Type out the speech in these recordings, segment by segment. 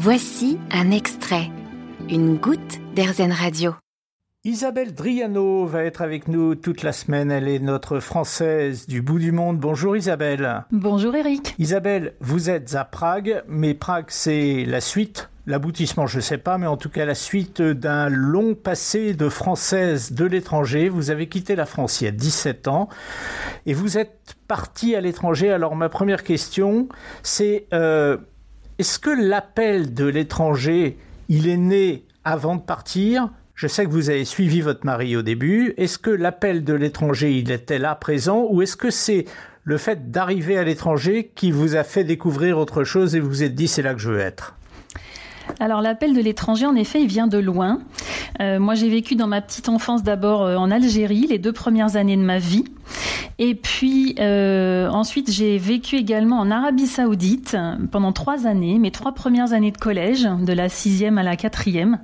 Voici un extrait, une goutte d'Airzen Radio. Isabelle Driano va être avec nous toute la semaine. Elle est notre Française du bout du monde. Bonjour Isabelle. Bonjour Eric. Isabelle, vous êtes à Prague, mais Prague c'est la suite, l'aboutissement je ne sais pas, mais en tout cas la suite d'un long passé de Française de l'étranger. Vous avez quitté la France il y a 17 ans et vous êtes partie à l'étranger. Alors ma première question c'est euh, est-ce que l'appel de l'étranger, il est né avant de partir? Je sais que vous avez suivi votre mari au début. Est-ce que l'appel de l'étranger, il était là présent? Ou est-ce que c'est le fait d'arriver à l'étranger qui vous a fait découvrir autre chose et vous vous êtes dit c'est là que je veux être? Alors l'appel de l'étranger, en effet, il vient de loin. Euh, moi, j'ai vécu dans ma petite enfance d'abord euh, en Algérie, les deux premières années de ma vie. Et puis euh, ensuite, j'ai vécu également en Arabie Saoudite pendant trois années, mes trois premières années de collège, de la sixième à la quatrième.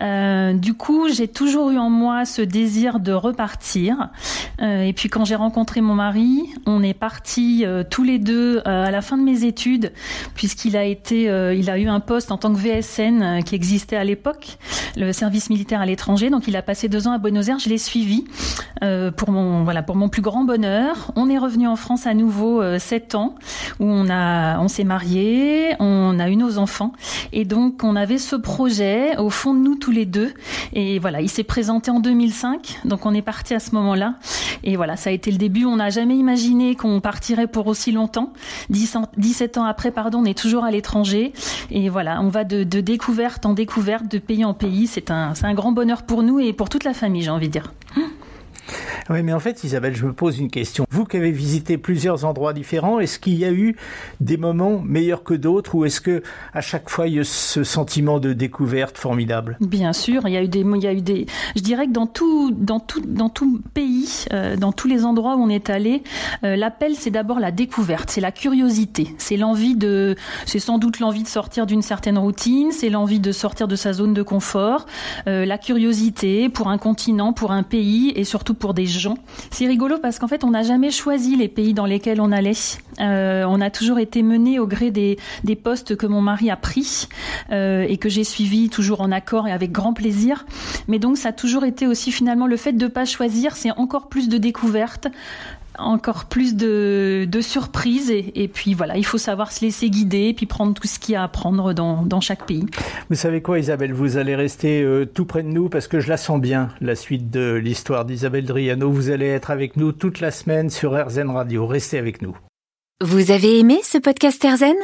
Euh, du coup, j'ai toujours eu en moi ce désir de repartir. Euh, et puis quand j'ai rencontré mon mari, on est partis tous les deux à la fin de mes études, puisqu'il a eu un poste en tant que VSN qui existait à l'époque, le service militaire à l'étranger. Donc il a passé deux ans à Buenos Aires. Je l'ai suivi pour mon plus grand bonheur. On est revenu en France à nouveau euh, sept ans, où on a, on s'est marié, on a eu nos enfants, et donc on avait ce projet au fond de nous tous les deux. Et voilà, il s'est présenté en 2005, donc on est parti à ce moment-là. Et voilà, ça a été le début. On n'a jamais imaginé qu'on partirait pour aussi longtemps. 17 ans après, pardon, on est toujours à l'étranger. Et voilà, on va de, de découverte en découverte, de pays en pays. C'est un, c'est un grand bonheur pour nous et pour toute la famille, j'ai envie de dire. Oui, mais en fait, Isabelle, je me pose une question. Vous qui avez visité plusieurs endroits différents, est-ce qu'il y a eu des moments meilleurs que d'autres ou est-ce que à chaque fois il y a ce sentiment de découverte formidable? Bien sûr, il y a eu des, il y a eu des. Je dirais que dans tout, dans tout, dans tout pays, euh, dans tous les endroits où on est allé, euh, l'appel c'est d'abord la découverte, c'est la curiosité, c'est l'envie de, c'est sans doute l'envie de sortir d'une certaine routine, c'est l'envie de sortir de sa zone de confort, euh, la curiosité pour un continent, pour un pays et surtout pour des gens. C'est rigolo parce qu'en fait, on n'a jamais choisi les pays dans lesquels on allait. Euh, on a toujours été mené au gré des, des postes que mon mari a pris euh, et que j'ai suivis toujours en accord et avec grand plaisir. Mais donc, ça a toujours été aussi finalement le fait de pas choisir, c'est encore plus de découvertes, encore plus de, de surprises et, et, puis voilà, il faut savoir se laisser guider et puis prendre tout ce qu'il y a à prendre dans, dans, chaque pays. Vous savez quoi Isabelle, vous allez rester euh, tout près de nous parce que je la sens bien, la suite de l'histoire d'Isabelle Driano. Vous allez être avec nous toute la semaine sur RZN Radio. Restez avec nous. Vous avez aimé ce podcast RZN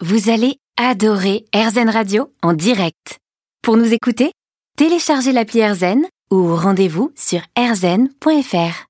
Vous allez adorer RZN Radio en direct. Pour nous écouter, téléchargez l'appli RZN ou rendez-vous sur rzn.fr.